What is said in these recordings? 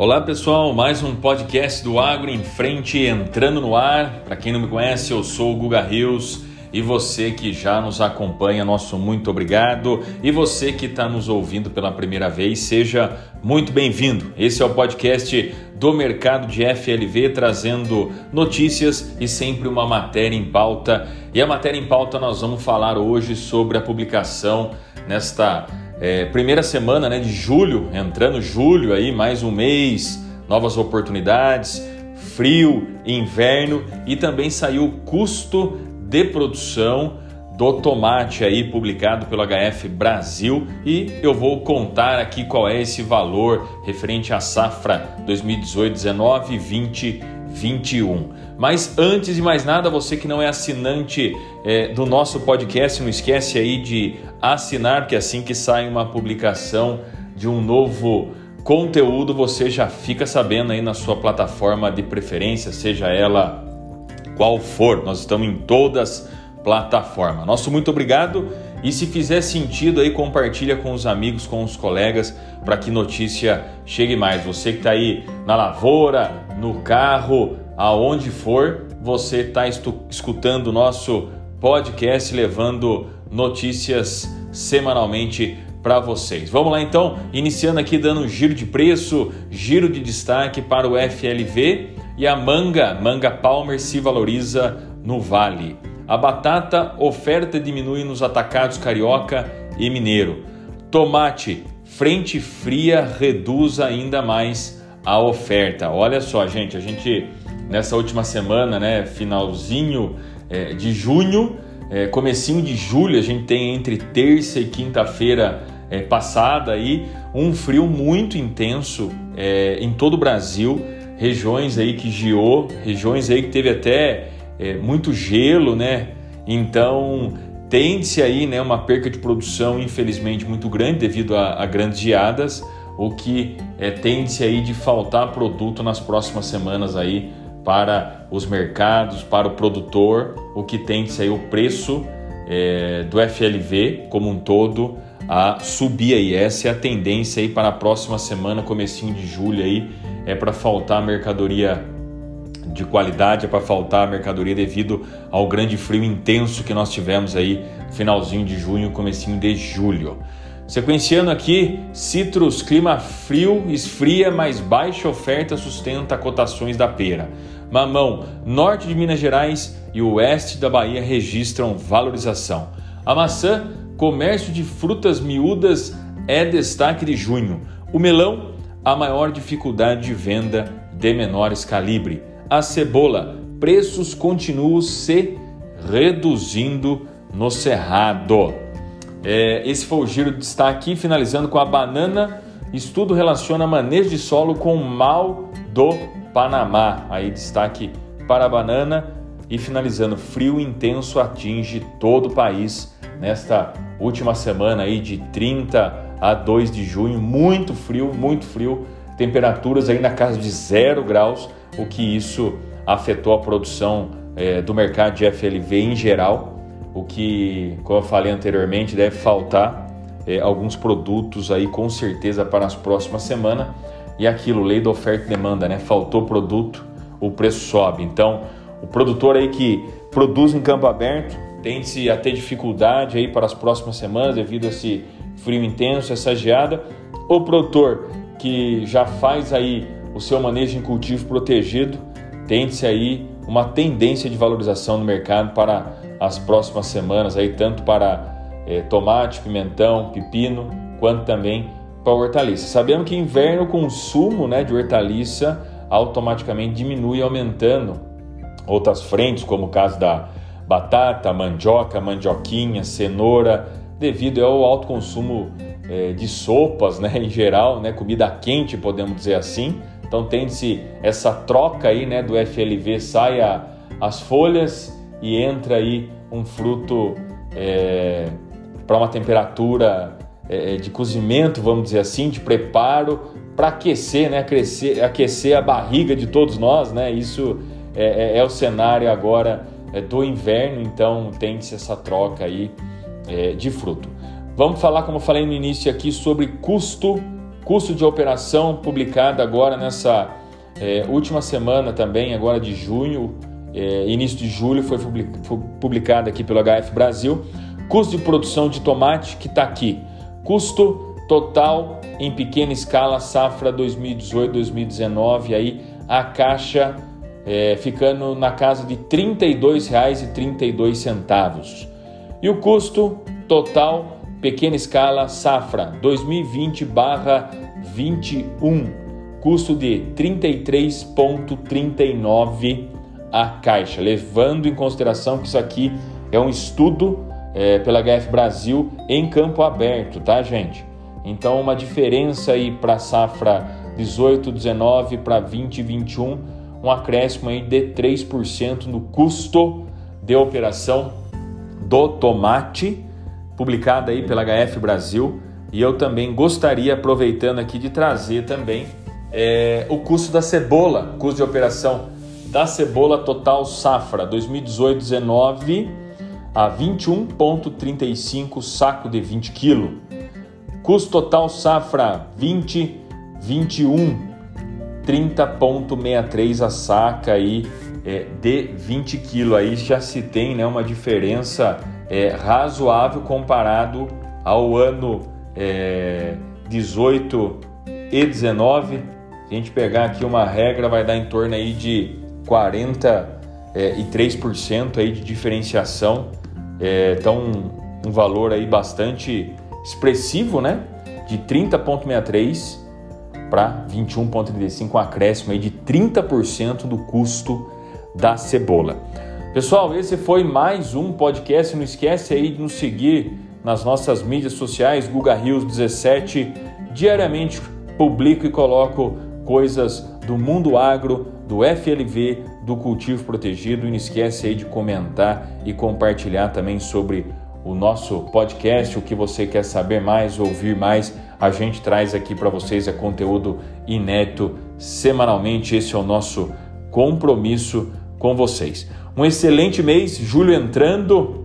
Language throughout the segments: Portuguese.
Olá pessoal, mais um podcast do Agro em Frente entrando no ar. Para quem não me conhece, eu sou o Guga Rios e você que já nos acompanha, nosso muito obrigado. E você que está nos ouvindo pela primeira vez, seja muito bem-vindo. Esse é o podcast do mercado de FLV trazendo notícias e sempre uma matéria em pauta. E a matéria em pauta nós vamos falar hoje sobre a publicação nesta é, primeira semana né, de julho, entrando julho aí, mais um mês, novas oportunidades, frio, inverno e também saiu o custo de produção do tomate aí publicado pelo HF Brasil e eu vou contar aqui qual é esse valor referente à safra 2018, 19, 20, 21. Mas antes de mais nada, você que não é assinante é, do nosso podcast, não esquece aí de assinar, porque assim que sai uma publicação de um novo conteúdo, você já fica sabendo aí na sua plataforma de preferência, seja ela qual for. Nós estamos em todas plataformas. Nosso muito obrigado e se fizer sentido aí compartilha com os amigos, com os colegas para que notícia chegue mais. Você que está aí na lavoura, no carro, aonde for, você está escutando o nosso podcast levando notícias semanalmente para vocês. Vamos lá então, iniciando aqui dando um giro de preço, giro de destaque para o FLV e a manga, manga Palmer se valoriza no Vale. A batata oferta diminui nos atacados carioca e mineiro. Tomate, frente fria reduz ainda mais a oferta. Olha só, gente, a gente nessa última semana, né, finalzinho é, de junho, é, comecinho de julho, a gente tem entre terça e quinta-feira é, passada aí um frio muito intenso é, em todo o Brasil, regiões aí que geou, regiões aí que teve até é, muito gelo, né? Então tende-se aí né, uma perca de produção, infelizmente, muito grande devido a, a grandes geadas, o que é, tende-se aí de faltar produto nas próximas semanas aí para os mercados, para o produtor, o que que sair o preço é, do FLV como um todo a subir aí. Essa é a tendência aí para a próxima semana, comecinho de julho aí, é para faltar mercadoria de qualidade, é para faltar mercadoria devido ao grande frio intenso que nós tivemos aí finalzinho de junho, comecinho de julho. Sequenciando aqui, Citrus, clima frio, esfria, mas baixa oferta sustenta cotações da pera. Mamão, norte de Minas Gerais e oeste da Bahia registram valorização. A maçã, comércio de frutas miúdas é destaque de junho. O melão, a maior dificuldade de venda de menores calibre. A cebola, preços continuam se reduzindo no cerrado. É, esse foi o giro de destaque, finalizando com a banana. Estudo relaciona manejo de solo com mal do Panamá. Aí destaque para a banana e finalizando, frio intenso atinge todo o país nesta última semana aí de 30 a 2 de junho, muito frio, muito frio, temperaturas aí na casa de zero graus, o que isso afetou a produção é, do mercado de FLV em geral o que, como eu falei anteriormente, deve faltar é, alguns produtos aí com certeza para as próximas semanas. E aquilo, lei da oferta e demanda, né? Faltou produto, o preço sobe. Então, o produtor aí que produz em campo aberto tende-se a ter dificuldade aí para as próximas semanas devido a esse frio intenso, essa geada. O produtor que já faz aí o seu manejo em cultivo protegido, tende-se aí uma tendência de valorização no mercado para as próximas semanas aí tanto para é, tomate, pimentão, pepino, quanto também para hortaliça. Sabendo que inverno o consumo né, de hortaliça automaticamente diminui aumentando outras frentes, como o caso da batata, mandioca, mandioquinha, cenoura, devido ao alto consumo é, de sopas, né, em geral, né, comida quente, podemos dizer assim. Então tem-se essa troca aí, né, do FLV sai a, as folhas e entra aí um fruto é, para uma temperatura é, de cozimento, vamos dizer assim, de preparo para aquecer, né, Crescer, aquecer a barriga de todos nós, né? Isso é, é, é o cenário agora é, do inverno, então tem-se essa troca aí é, de fruto. Vamos falar, como eu falei no início aqui, sobre custo custo de operação publicado agora nessa é, última semana também, agora de junho, é, início de julho, foi publicado aqui pelo HF Brasil. Custo de produção de tomate que está aqui. Custo total em pequena escala, safra 2018-2019, aí a caixa é, ficando na casa de R$ 32,32. E o custo total, pequena escala, safra 2020/21, custo de R$ 33,39 a caixa, levando em consideração que isso aqui é um estudo é, pela HF Brasil em campo aberto, tá, gente? Então, uma diferença aí para safra 18, 19 para 20, 21, um acréscimo aí de 3% no custo de operação do tomate, publicada aí pela HF Brasil. E eu também gostaria, aproveitando aqui, de trazer também é, o custo da cebola, custo de operação da cebola total safra 2018-19 a 21,35 saco de 20 kg. Custo total safra 2021 30,63 a saca aí é, de 20 kg. Aí já se tem né, uma diferença é, razoável comparado ao ano é, 18 e 19. Se a gente pegar aqui uma regra, vai dar em torno aí de 43% aí de diferenciação. É, então, um valor aí bastante expressivo, né? De 30,63 para 21,35, um acréscimo aí de 30% do custo da cebola. Pessoal, esse foi mais um podcast. Não esquece aí de nos seguir nas nossas mídias sociais, Guga Rios 17. Diariamente publico e coloco coisas do mundo agro, do FLV, do cultivo protegido. E não esquece aí de comentar e compartilhar também sobre o nosso podcast, o que você quer saber mais, ouvir mais, a gente traz aqui para vocês é conteúdo inédito semanalmente. Esse é o nosso compromisso com vocês. Um excelente mês, julho entrando,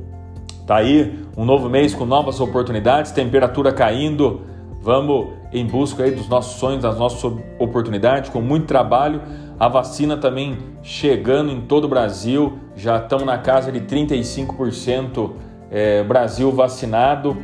tá aí um novo mês com novas oportunidades, temperatura caindo. Vamos em busca aí dos nossos sonhos, das nossas oportunidades, com muito trabalho. A vacina também chegando em todo o Brasil, já estamos na casa de 35% é, Brasil vacinado.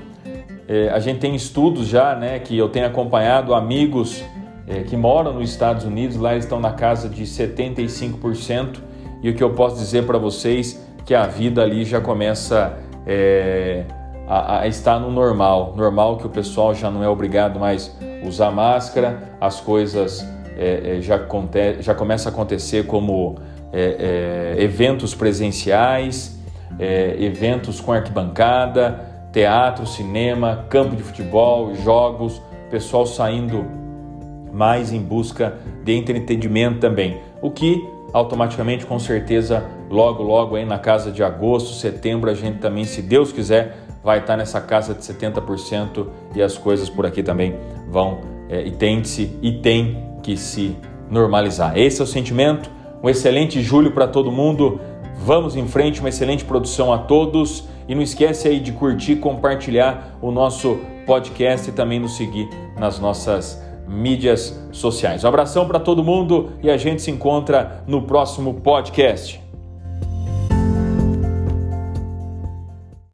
É, a gente tem estudos já, né, que eu tenho acompanhado, amigos é, que moram nos Estados Unidos, lá eles estão na casa de 75%. E o que eu posso dizer para vocês que a vida ali já começa é, a, a, estar no normal, normal que o pessoal já não é obrigado mais usar máscara, as coisas é, é, já, aconte, já começa a acontecer como é, é, eventos presenciais é, eventos com arquibancada, teatro, cinema, campo de futebol, jogos, pessoal saindo mais em busca de entretenimento também. O que automaticamente, com certeza, logo, logo aí na casa de agosto, setembro, a gente também, se Deus quiser, vai estar nessa casa de 70% e as coisas por aqui também vão é, e tem-se e tem que se normalizar. Esse é o sentimento. Um excelente julho para todo mundo. Vamos em frente, uma excelente produção a todos e não esquece aí de curtir, compartilhar o nosso podcast e também nos seguir nas nossas mídias sociais. Um abração para todo mundo e a gente se encontra no próximo podcast.